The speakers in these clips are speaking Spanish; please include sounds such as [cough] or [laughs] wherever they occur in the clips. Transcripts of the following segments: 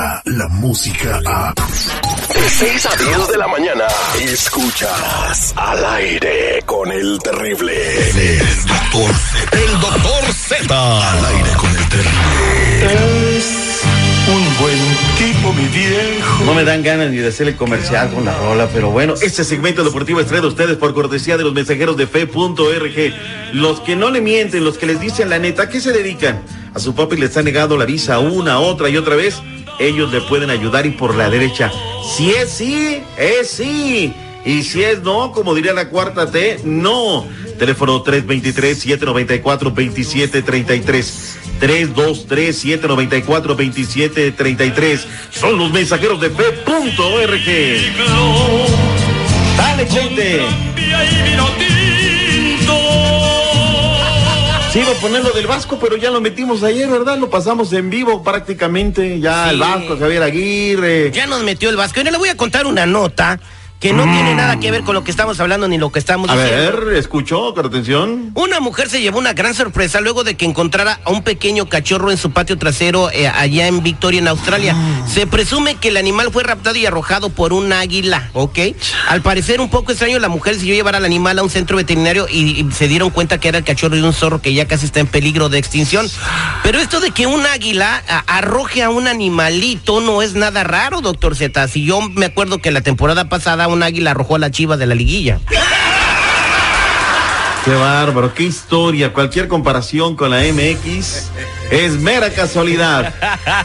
llega la música a... De 6 a 10 de la mañana, escuchas al aire con el terrible. El doctor Z. El doctor Z. Al aire con el terrible. Es un buen tipo, mi viejo. No me dan ganas ni de hacerle comercial con la rola, pero bueno, este segmento deportivo es traído a ustedes por cortesía de los mensajeros de fe.org. Los que no le mienten, los que les dicen la neta, ¿a qué se dedican? A su papi les ha negado la visa una, otra y otra vez. Ellos le pueden ayudar y por la derecha. Si es sí, es sí. Y si es no, como diría la cuarta T, no. Teléfono 323-794-2733. 323-794-2733. Son los mensajeros de fe.org. Dale, gente. Sí, iba a poner lo del Vasco, pero ya lo metimos ayer, ¿verdad? Lo pasamos en vivo prácticamente. Ya Sí. el Vasco, Javier Aguirre. Ya nos metió el Vasco. Y ahora le voy a contar una nota que no tiene nada que ver con lo que estamos hablando ni lo que estamos A diciendo. ver, ¿escuchó? Con atención. Una mujer se llevó una gran sorpresa luego de que encontrara a un pequeño cachorro en su patio trasero eh, allá en Victoria, en Australia. Se presume que el animal fue raptado y arrojado por un águila, ¿ok? Al parecer un poco extraño, la mujer decidió llevar al animal a un centro veterinario y, y se dieron cuenta que era el cachorro de un zorro que ya casi está en peligro de extinción. Pero esto de que un águila a- arroje a un animalito no es nada raro, doctor Z. Si yo me acuerdo que la temporada pasada un águila arrojó a la chiva de la liguilla. Qué bárbaro, qué historia. Cualquier comparación con la MX es mera casualidad.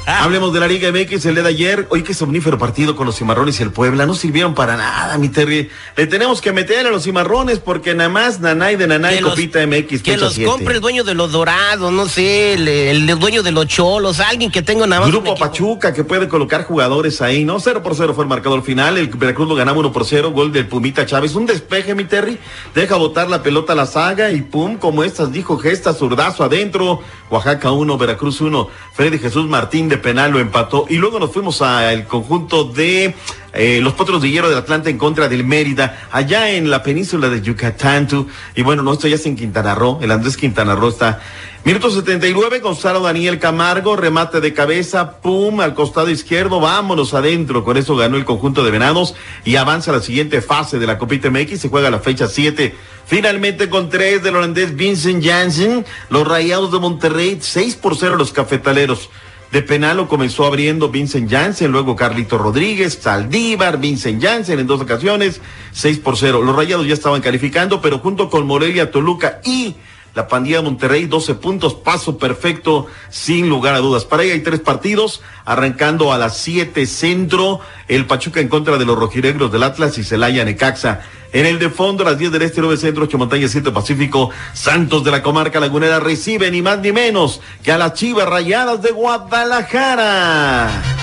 Hablemos de la Liga MX el día de ayer. Hoy qué somnífero partido con los cimarrones y el Puebla. No sirvieron para nada, mi Terry. Le tenemos que meter a los cimarrones porque nada más Nanay de Nanay Que los- Copita MX. Que los siete. compre el dueño de los dorados, no sé, el, el dueño de los cholos, alguien que tenga nada más. Grupo. Pachuca que puede colocar jugadores ahí, ¿no? 0 por 0 fue el marcador final. El Veracruz lo ganaba 1 por 0. Gol del Pumita Chávez. Un despeje, mi Terry. Deja botar la pelota a la saga y pum, como estas dijo Gesta, zurdazo adentro. Oaxaca 1, Veracruz 1. Freddy Jesús Martín de penal lo empató. Y luego nos fuimos al conjunto de eh, los Potros de Hierro del Atlante en contra del Mérida, allá en la península de Yucatán. Y bueno, no, esto ya es en Quintana Roo. El Andrés Quintana Roo está. Minuto 79, Gonzalo Daniel Camargo, remate de cabeza, pum, al costado izquierdo, vámonos adentro. Con eso ganó el conjunto de Venados y avanza a la siguiente fase de la Copita MX. Se juega la fecha 7. Finalmente con tres del holandés Vincent Janssen, los Rayados de Monterrey, 6 por 0 los cafetaleros. De penal lo comenzó abriendo Vincent Janssen, luego Carlito Rodríguez, Saldívar, Vincent Janssen en dos ocasiones, 6 por 0. Los Rayados ya estaban calificando, pero junto con Morelia, Toluca y la pandilla de Monterrey, 12 puntos, paso perfecto, sin lugar a dudas. Para ahí hay tres partidos, arrancando a las 7 centro, el Pachuca en contra de los rojinegros del Atlas y Celaya Necaxa. En el de fondo, a las 10 del este, 9 centro, 8 montañas, 7 pacífico, Santos de la comarca lagunera recibe ni más ni menos que a las Chivas Rayadas de Guadalajara.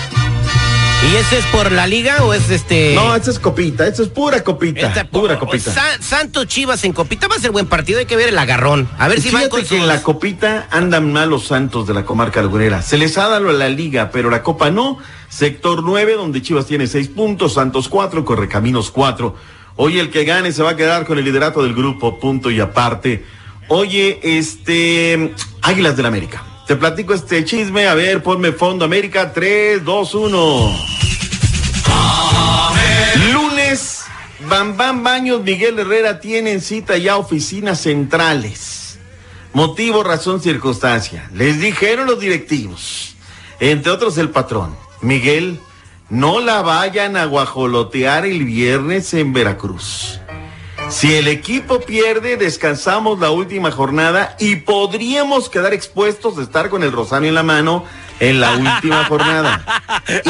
¿Y ese es por la liga o es este.? No, esta es copita, esta es pura copita, esta- pura copita. Sa- Santos Chivas en Copita va a ser buen partido, hay que ver el agarrón. A ver si van Fíjate con que sus... en la copita andan mal los santos de la comarca lagunera. Se les ha dado la liga, pero la copa no. Sector 9, donde Chivas tiene 6 puntos, Santos 4, Correcaminos 4. Hoy el que gane se va a quedar con el liderato del grupo, punto y aparte. Oye, este. Águilas del América. Te platico este chisme. A ver, ponme fondo América. 3, 2, 1. Lunes, Bam Bam Baños, Miguel Herrera tienen cita ya oficinas centrales. Motivo, razón, circunstancia. Les dijeron los directivos, entre otros el patrón, Miguel, no la vayan a guajolotear el viernes en Veracruz. Si el equipo pierde, descansamos la última jornada y podríamos quedar expuestos de estar con el rosario en la mano en la última [laughs] jornada.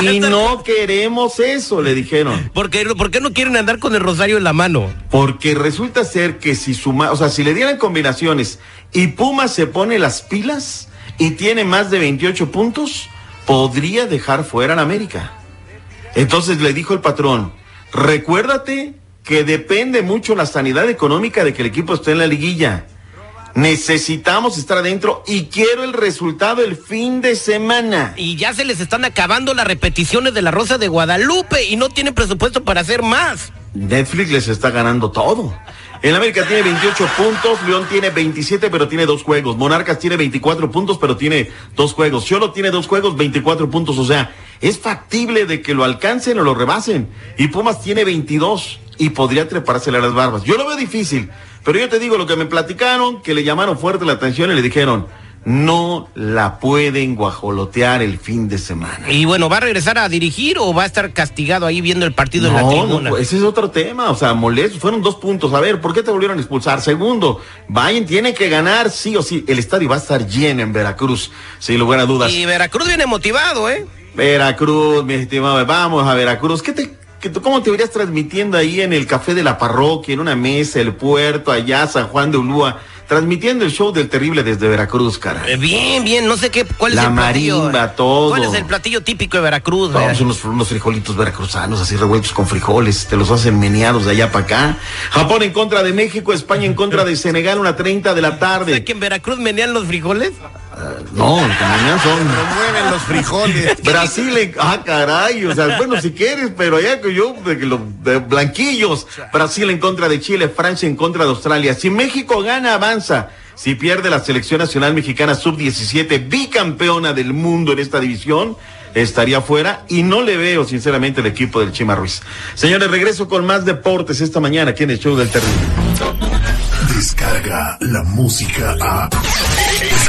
Y no queremos eso, le dijeron. ¿Por qué, por qué no quieren andar con el rosario en la mano? Porque resulta ser que si suma, o sea, si le dieran combinaciones y Puma se pone las pilas y tiene más de 28 puntos, podría dejar fuera a la América. Entonces le dijo el patrón, recuérdate que depende mucho la sanidad económica de que el equipo esté en la liguilla. Necesitamos estar adentro y quiero el resultado el fin de semana. Y ya se les están acabando las repeticiones de la Rosa de Guadalupe y no tienen presupuesto para hacer más. Netflix les está ganando todo. El América tiene 28 puntos, León tiene 27, pero tiene dos juegos. Monarcas tiene 24 puntos, pero tiene dos juegos. Cholo tiene dos juegos, 24 puntos. O sea, es factible de que lo alcancen o lo rebasen. Y Pumas tiene 22 y podría trepársele a las barbas. Yo lo veo difícil, pero yo te digo lo que me platicaron, que le llamaron fuerte la atención y le dijeron, no la pueden guajolotear el fin de semana. Y bueno, ¿va a regresar a dirigir o va a estar castigado ahí viendo el partido en la tribuna? no, ese es otro tema, o sea, molesto, fueron dos puntos. A ver, ¿por qué te volvieron a expulsar? Segundo, Bayern tiene que ganar sí o sí. El estadio va a estar lleno en Veracruz, sin lugar a dudas. Y Veracruz viene motivado, ¿eh? Veracruz, mi estimado, vamos a Veracruz. ¿Qué te, tú- ¿Cómo te verías transmitiendo ahí en el café de la parroquia, en una mesa, el puerto, allá, San Juan de Ulúa? Transmitiendo el show del terrible desde Veracruz, cara. Eh, Bien, bien, no sé qué, cuál La es el platillo. marimba, eh? todo. ¿Cuál es el platillo típico de Veracruz? No, son unos, unos frijolitos veracruzanos así revueltos con frijoles, te los hacen meneados de allá para acá. Japón en contra de México, España en contra de Senegal, una 30 de la ¿Sé tarde. que en Veracruz menean los frijoles? No, lo que menean son Mueven los frijoles. [laughs] Brasil, en- ah, caray, o sea, bueno, si quieres, pero ya que yo, de, que lo- de blanquillos. Brasil en contra de Chile, Francia en contra de Australia. Si México gana, avanza. Si pierde la selección nacional mexicana sub-17, bicampeona del mundo en esta división, estaría fuera y no le veo, sinceramente, el equipo del Chima Ruiz. Señores, regreso con más deportes esta mañana aquí en el show del terrible. Descarga la música a.